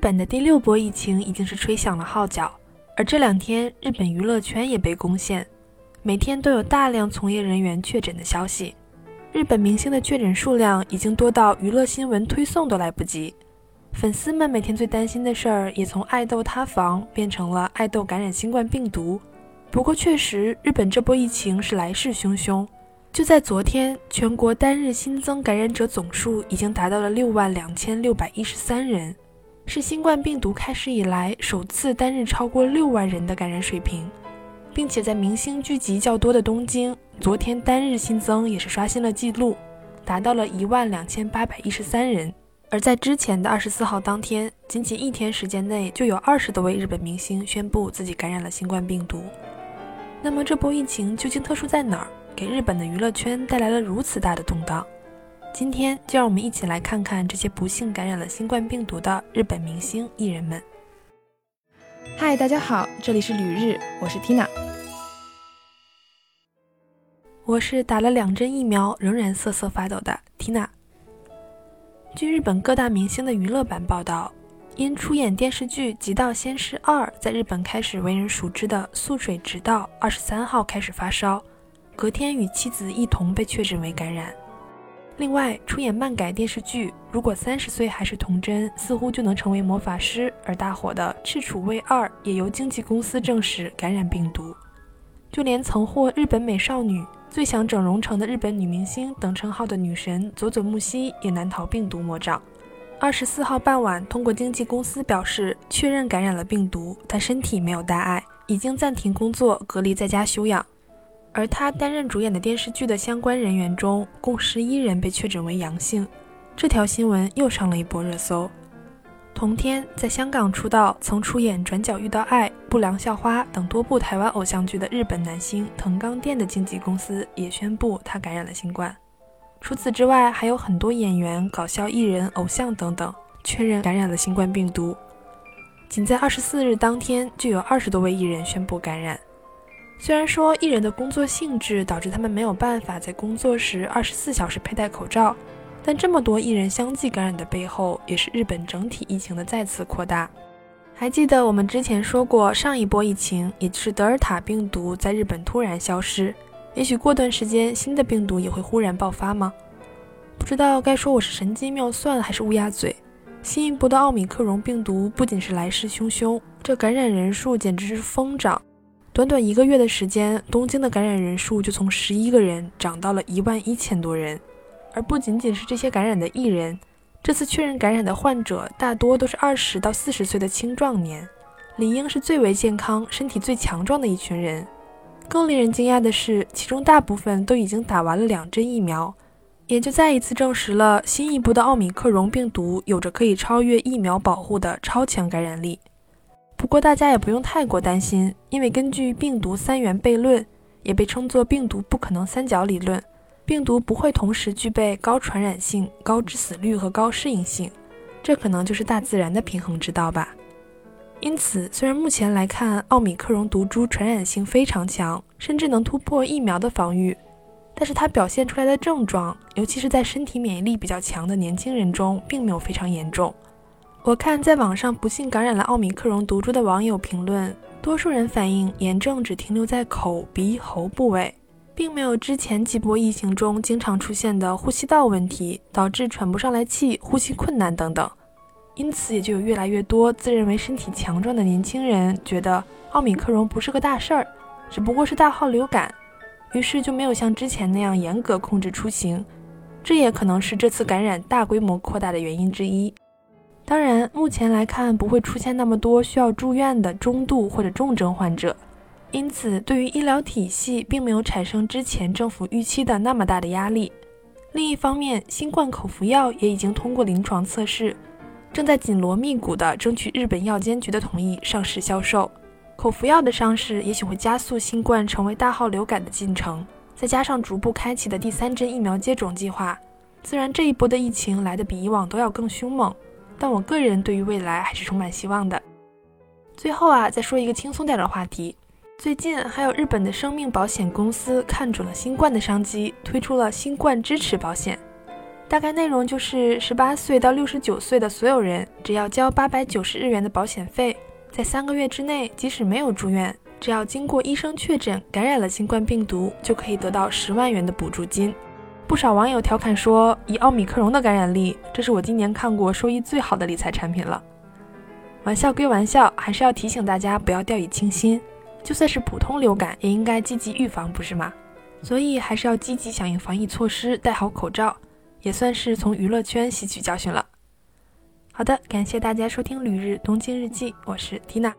日本的第六波疫情已经是吹响了号角，而这两天日本娱乐圈也被攻陷，每天都有大量从业人员确诊的消息。日本明星的确诊数量已经多到娱乐新闻推送都来不及，粉丝们每天最担心的事儿也从爱豆塌房变成了爱豆感染新冠病毒。不过，确实日本这波疫情是来势汹汹。就在昨天，全国单日新增感染者总数已经达到了六万两千六百一十三人，是新冠病毒开始以来首次单日超过六万人的感染水平。并且在明星聚集较多的东京，昨天单日新增也是刷新了记录，达到了一万两千八百一十三人。而在之前的二十四号当天，仅仅一天时间内就有二十多位日本明星宣布自己感染了新冠病毒。那么这波疫情究竟特殊在哪儿，给日本的娱乐圈带来了如此大的动荡？今天就让我们一起来看看这些不幸感染了新冠病毒的日本明星艺人们。嗨，大家好，这里是旅日，我是 Tina。我是打了两针疫苗仍然瑟瑟发抖的 Tina。据日本各大明星的娱乐版报道，因出演电视剧《极道鲜师二》在日本开始为人熟知的素水直道，二十三号开始发烧，隔天与妻子一同被确诊为感染。另外，出演漫改电视剧《如果三十岁还是童真，似乎就能成为魔法师》而大火的赤楚卫二，也由经纪公司证实感染病毒。就连曾获日本美少女、最想整容成的日本女明星等称号的女神佐佐木希，也难逃病毒魔掌。二十四号傍晚，通过经纪公司表示确认感染了病毒，但身体没有大碍，已经暂停工作，隔离在家休养。而他担任主演的电视剧的相关人员中，共十一人被确诊为阳性。这条新闻又上了一波热搜。同天，在香港出道、曾出演《转角遇到爱》《不良校花》等多部台湾偶像剧的日本男星藤冈靛的经纪公司也宣布他感染了新冠。除此之外，还有很多演员、搞笑艺人、偶像等等确认感染了新冠病毒。仅在二十四日当天，就有二十多位艺人宣布感染。虽然说艺人的工作性质导致他们没有办法在工作时二十四小时佩戴口罩，但这么多艺人相继感染的背后，也是日本整体疫情的再次扩大。还记得我们之前说过，上一波疫情，也就是德尔塔病毒在日本突然消失，也许过段时间新的病毒也会忽然爆发吗？不知道该说我是神机妙算还是乌鸦嘴。新一波的奥米克戎病毒不仅是来势汹汹，这感染人数简直是疯涨。短短一个月的时间，东京的感染人数就从十一个人涨到了一万一千多人。而不仅仅是这些感染的艺人，这次确认感染的患者大多都是二十到四十岁的青壮年，理应是最为健康、身体最强壮的一群人。更令人惊讶的是，其中大部分都已经打完了两针疫苗，也就再一次证实了新一波的奥米克戎病毒有着可以超越疫苗保护的超强感染力。不过大家也不用太过担心，因为根据病毒三元悖论，也被称作病毒不可能三角理论，病毒不会同时具备高传染性、高致死率和高适应性，这可能就是大自然的平衡之道吧。因此，虽然目前来看奥米克戎毒株传染性非常强，甚至能突破疫苗的防御，但是它表现出来的症状，尤其是在身体免疫力比较强的年轻人中，并没有非常严重。我看在网上不幸感染了奥米克戎毒株的网友评论，多数人反映炎症只停留在口鼻喉部位，并没有之前几波疫情中经常出现的呼吸道问题，导致喘不上来气、呼吸困难等等。因此，也就有越来越多自认为身体强壮的年轻人觉得奥米克戎不是个大事儿，只不过是大号流感，于是就没有像之前那样严格控制出行。这也可能是这次感染大规模扩大的原因之一。当然，目前来看不会出现那么多需要住院的中度或者重症患者，因此对于医疗体系并没有产生之前政府预期的那么大的压力。另一方面，新冠口服药也已经通过临床测试，正在紧锣密鼓地争取日本药监局的同意上市销售。口服药的上市也许会加速新冠成为大号流感的进程，再加上逐步开启的第三针疫苗接种计划，自然这一波的疫情来得比以往都要更凶猛。但我个人对于未来还是充满希望的。最后啊，再说一个轻松点的话题。最近还有日本的生命保险公司看准了新冠的商机，推出了新冠支持保险。大概内容就是十八岁到六十九岁的所有人，只要交八百九十日元的保险费，在三个月之内，即使没有住院，只要经过医生确诊感染了新冠病毒，就可以得到十万元的补助金。不少网友调侃说，以奥米克戎的感染力，这是我今年看过收益最好的理财产品了。玩笑归玩笑，还是要提醒大家不要掉以轻心。就算是普通流感，也应该积极预防，不是吗？所以还是要积极响应防疫措施，戴好口罩，也算是从娱乐圈吸取教训了。好的，感谢大家收听《旅日东京日记》，我是缇娜。